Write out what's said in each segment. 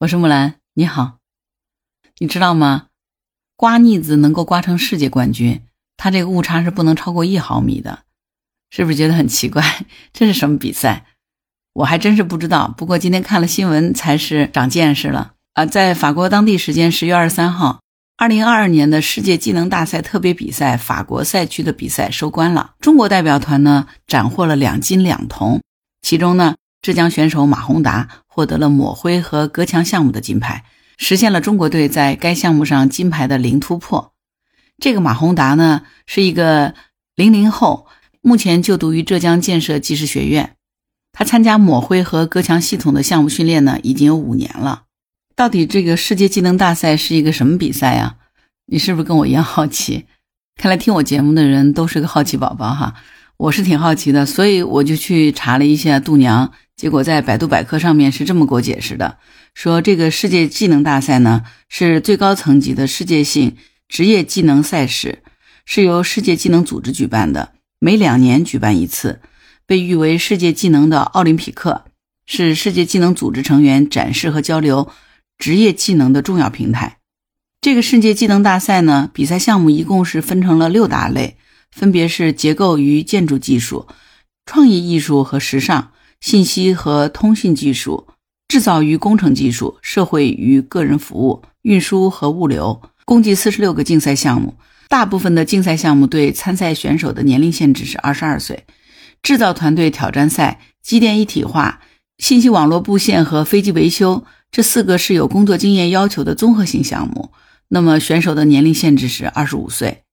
我是木兰，你好。你知道吗？刮腻子能够刮成世界冠军，它这个误差是不能超过一毫米的，是不是觉得很奇怪？这是什么比赛？我还真是不知道。不过今天看了新闻，才是长见识了啊！在法国当地时间十月二十三号，二零二二年的世界技能大赛特别比赛法国赛区的比赛收官了。中国代表团呢斩获了两金两铜，其中呢，浙江选手马宏达获得了抹灰和隔墙项目的金牌。实现了中国队在该项目上金牌的零突破。这个马宏达呢，是一个零零后，目前就读于浙江建设技师学院。他参加抹灰和隔墙系统的项目训练呢，已经有五年了。到底这个世界技能大赛是一个什么比赛呀？你是不是跟我一样好奇？看来听我节目的人都是个好奇宝宝哈。我是挺好奇的，所以我就去查了一下度娘，结果在百度百科上面是这么给我解释的。说这个世界技能大赛呢，是最高层级的世界性职业技能赛事，是由世界技能组织举办的，每两年举办一次，被誉为世界技能的奥林匹克，是世界技能组织成员展示和交流职业技能的重要平台。这个世界技能大赛呢，比赛项目一共是分成了六大类，分别是结构与建筑技术、创意艺术和时尚、信息和通信技术。制造与工程技术、社会与个人服务、运输和物流，共计四十六个竞赛项目。大部分的竞赛项目对参赛选手的年龄限制是二十二岁。制造团队挑战赛、机电一体化、信息网络布线和飞机维修这四个是有工作经验要求的综合性项目。那么选手的年龄限制是二十五岁。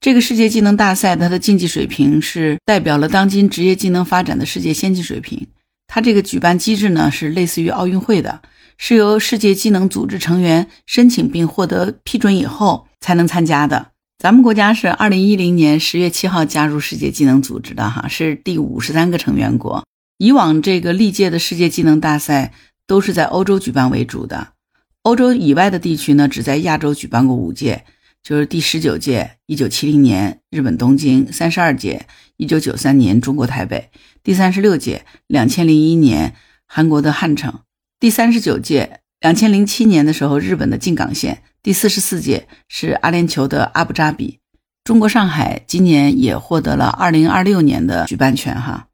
这个世界技能大赛，它的竞技水平是代表了当今职业技能发展的世界先进水平。它这个举办机制呢，是类似于奥运会的，是由世界技能组织成员申请并获得批准以后才能参加的。咱们国家是二零一零年十月七号加入世界技能组织的，哈，是第五十三个成员国。以往这个历届的世界技能大赛都是在欧洲举办为主的，欧洲以外的地区呢，只在亚洲举办过五届。就是第十九届，一九七零年日本东京；三十二届，一九九三年中国台北；第三十六届，两千零一年韩国的汉城；第三十九届，两千零七年的时候日本的静冈县；第四十四届是阿联酋的阿布扎比。中国上海今年也获得了二零二六年的举办权。哈，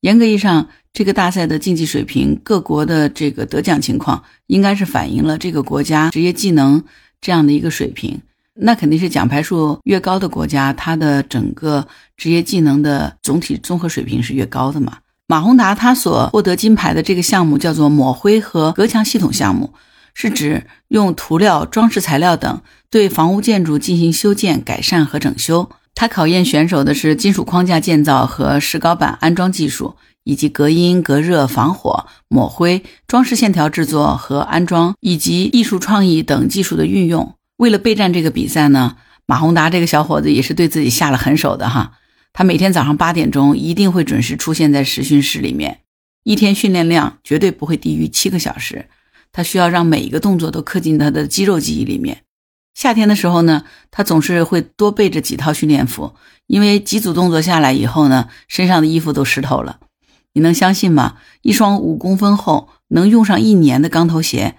严格意义上，这个大赛的竞技水平，各国的这个得奖情况，应该是反映了这个国家职业技能这样的一个水平。那肯定是奖牌数越高的国家，它的整个职业技能的总体综合水平是越高的嘛。马宏达他所获得金牌的这个项目叫做抹灰和隔墙系统项目，是指用涂料、装饰材料等对房屋建筑进行修建、改善和整修。它考验选手的是金属框架建造和石膏板安装技术，以及隔音、隔热、防火、抹灰、装饰线条制作和安装，以及艺术创意等技术的运用。为了备战这个比赛呢，马宏达这个小伙子也是对自己下了狠手的哈。他每天早上八点钟一定会准时出现在实训室里面，一天训练量绝对不会低于七个小时。他需要让每一个动作都刻进他的肌肉记忆里面。夏天的时候呢，他总是会多备着几套训练服，因为几组动作下来以后呢，身上的衣服都湿透了。你能相信吗？一双五公分厚、能用上一年的钢头鞋，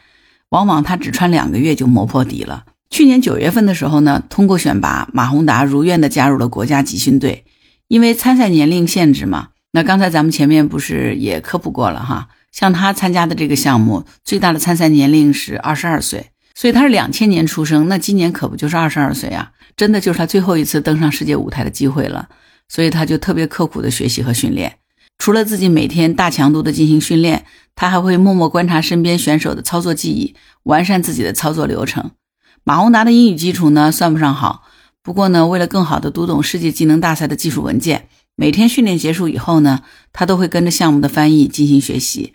往往他只穿两个月就磨破底了。去年九月份的时候呢，通过选拔，马宏达如愿的加入了国家集训队。因为参赛年龄限制嘛，那刚才咱们前面不是也科普过了哈？像他参加的这个项目，最大的参赛年龄是二十二岁，所以他是两千年出生，那今年可不就是二十二岁啊？真的就是他最后一次登上世界舞台的机会了，所以他就特别刻苦的学习和训练。除了自己每天大强度的进行训练，他还会默默观察身边选手的操作技艺，完善自己的操作流程。马宏达的英语基础呢算不上好，不过呢，为了更好的读懂世界技能大赛的技术文件，每天训练结束以后呢，他都会跟着项目的翻译进行学习，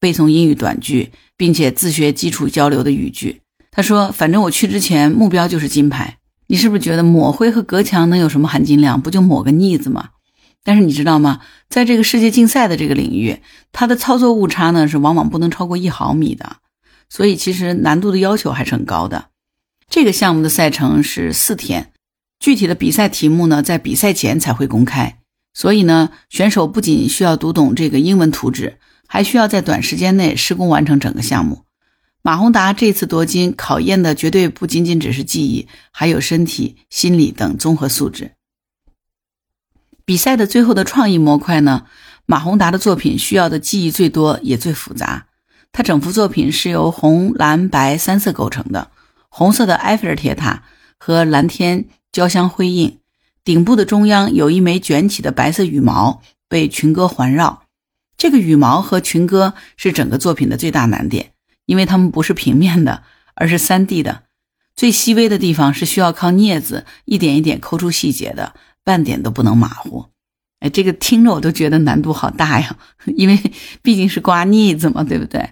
背诵英语短句，并且自学基础交流的语句。他说：“反正我去之前目标就是金牌。”你是不是觉得抹灰和隔墙能有什么含金量？不就抹个腻子吗？但是你知道吗？在这个世界竞赛的这个领域，它的操作误差呢是往往不能超过一毫米的，所以其实难度的要求还是很高的。这个项目的赛程是四天，具体的比赛题目呢，在比赛前才会公开。所以呢，选手不仅需要读懂这个英文图纸，还需要在短时间内施工完成整个项目。马宏达这次夺金考验的绝对不仅仅只是技艺，还有身体、心理等综合素质。比赛的最后的创意模块呢？马宏达的作品需要的技艺最多也最复杂。他整幅作品是由红、蓝、白三色构成的。红色的埃菲尔铁塔和蓝天交相辉映，顶部的中央有一枚卷起的白色羽毛被群鸽环绕。这个羽毛和群鸽是整个作品的最大难点。因为它们不是平面的，而是三 D 的，最细微的地方是需要靠镊子一点一点抠出细节的，半点都不能马虎。哎，这个听着我都觉得难度好大呀，因为毕竟是刮腻子嘛，对不对？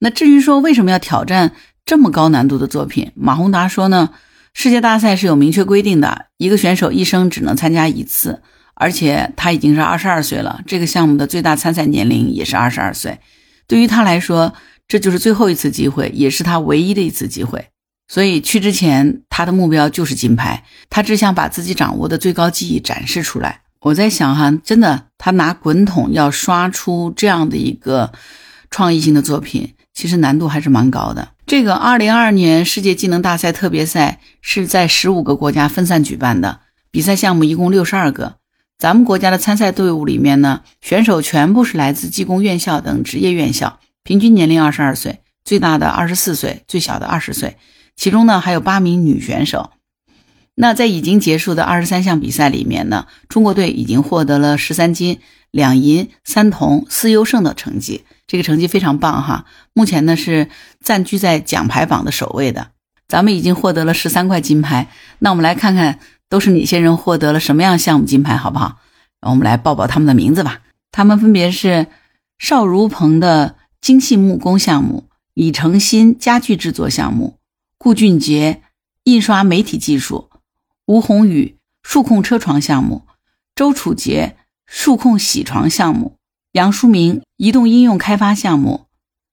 那至于说为什么要挑战这么高难度的作品，马宏达说呢？世界大赛是有明确规定的，一个选手一生只能参加一次，而且他已经是二十二岁了，这个项目的最大参赛年龄也是二十二岁，对于他来说。这就是最后一次机会，也是他唯一的一次机会。所以去之前，他的目标就是金牌。他只想把自己掌握的最高技艺展示出来。我在想哈，真的，他拿滚筒要刷出这样的一个创意性的作品，其实难度还是蛮高的。这个2022年世界技能大赛特别赛是在十五个国家分散举办的，比赛项目一共六十二个。咱们国家的参赛队伍里面呢，选手全部是来自技工院校等职业院校。平均年龄二十二岁，最大的二十四岁，最小的二十岁。其中呢，还有八名女选手。那在已经结束的二十三项比赛里面呢，中国队已经获得了十三金、两银、三铜、四优胜的成绩，这个成绩非常棒哈。目前呢是暂居在奖牌榜的首位的。咱们已经获得了十三块金牌，那我们来看看都是哪些人获得了什么样项目金牌，好不好？我们来报报他们的名字吧。他们分别是邵如鹏的。精细木工项目，李成新家具制作项目，顾俊杰印刷媒体技术，吴宏宇数控车床项目，周楚杰数控铣床项目，杨书明移动应用开发项目，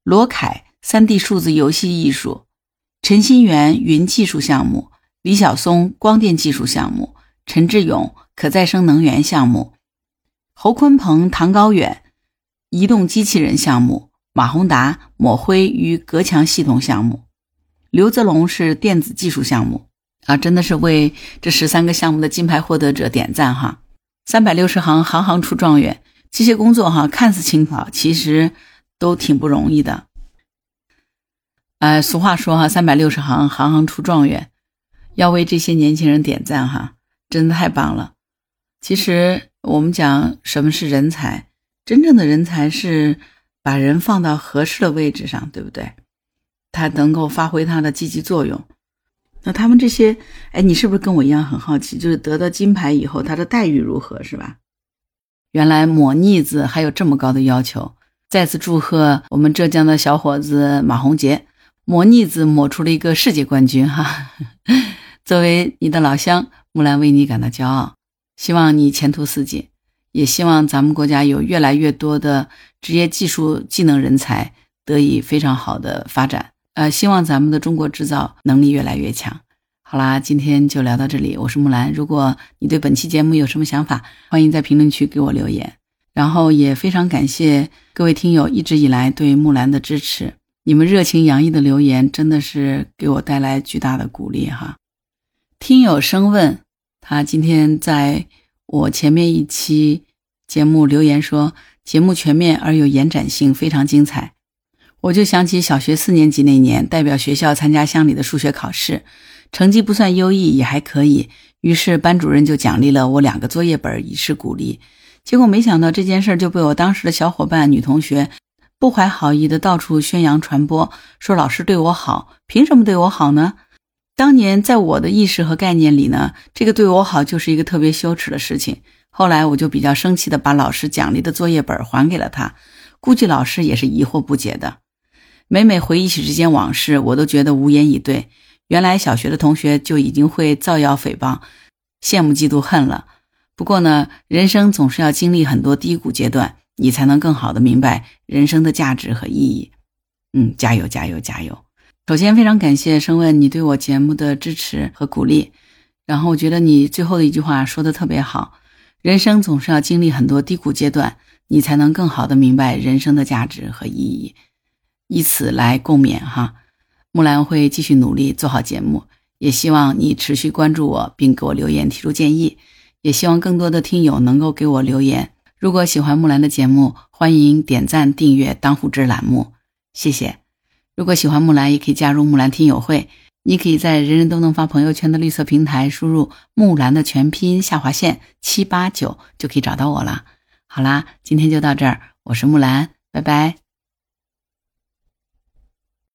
罗凯 3D 数字游戏艺术，陈新元云技术项目，李晓松光电技术项目，陈志勇可再生能源项目，侯坤鹏唐高远移动机器人项目。马宏达抹灰与隔墙系统项目，刘泽龙是电子技术项目啊，真的是为这十三个项目的金牌获得者点赞哈！三百六十行，行行出状元，这些工作哈看似轻巧，其实都挺不容易的。哎，俗话说哈，三百六十行，行行出状元，要为这些年轻人点赞哈，真的太棒了。其实我们讲什么是人才，真正的人才是。把人放到合适的位置上，对不对？他能够发挥他的积极作用。那他们这些，哎，你是不是跟我一样很好奇？就是得到金牌以后，他的待遇如何，是吧？原来抹腻子还有这么高的要求。再次祝贺我们浙江的小伙子马宏杰，抹腻子抹出了一个世界冠军哈！作为你的老乡，木兰为你感到骄傲，希望你前途似锦。也希望咱们国家有越来越多的职业技术技能人才得以非常好的发展。呃，希望咱们的中国制造能力越来越强。好啦，今天就聊到这里。我是木兰，如果你对本期节目有什么想法，欢迎在评论区给我留言。然后也非常感谢各位听友一直以来对木兰的支持，你们热情洋溢的留言真的是给我带来巨大的鼓励哈。听友生问，他今天在。我前面一期节目留言说，节目全面而有延展性，非常精彩。我就想起小学四年级那年，代表学校参加乡里的数学考试，成绩不算优异，也还可以。于是班主任就奖励了我两个作业本，以示鼓励。结果没想到这件事就被我当时的小伙伴女同学不怀好意的到处宣扬传播，说老师对我好，凭什么对我好呢？当年在我的意识和概念里呢，这个对我好就是一个特别羞耻的事情。后来我就比较生气的把老师奖励的作业本还给了他，估计老师也是疑惑不解的。每每回忆起这件往事，我都觉得无言以对。原来小学的同学就已经会造谣诽谤，羡慕嫉妒恨了。不过呢，人生总是要经历很多低谷阶段，你才能更好的明白人生的价值和意义。嗯，加油，加油，加油！首先，非常感谢生问你对我节目的支持和鼓励。然后，我觉得你最后的一句话说的特别好：人生总是要经历很多低谷阶段，你才能更好的明白人生的价值和意义。以此来共勉哈。木兰会继续努力做好节目，也希望你持续关注我，并给我留言提出建议。也希望更多的听友能够给我留言。如果喜欢木兰的节目，欢迎点赞、订阅“当户知”栏目，谢谢。如果喜欢木兰，也可以加入木兰听友会。你可以在人人都能发朋友圈的绿色平台输入“木兰”的全拼下划线七八九，就可以找到我了。好啦，今天就到这儿，我是木兰，拜拜。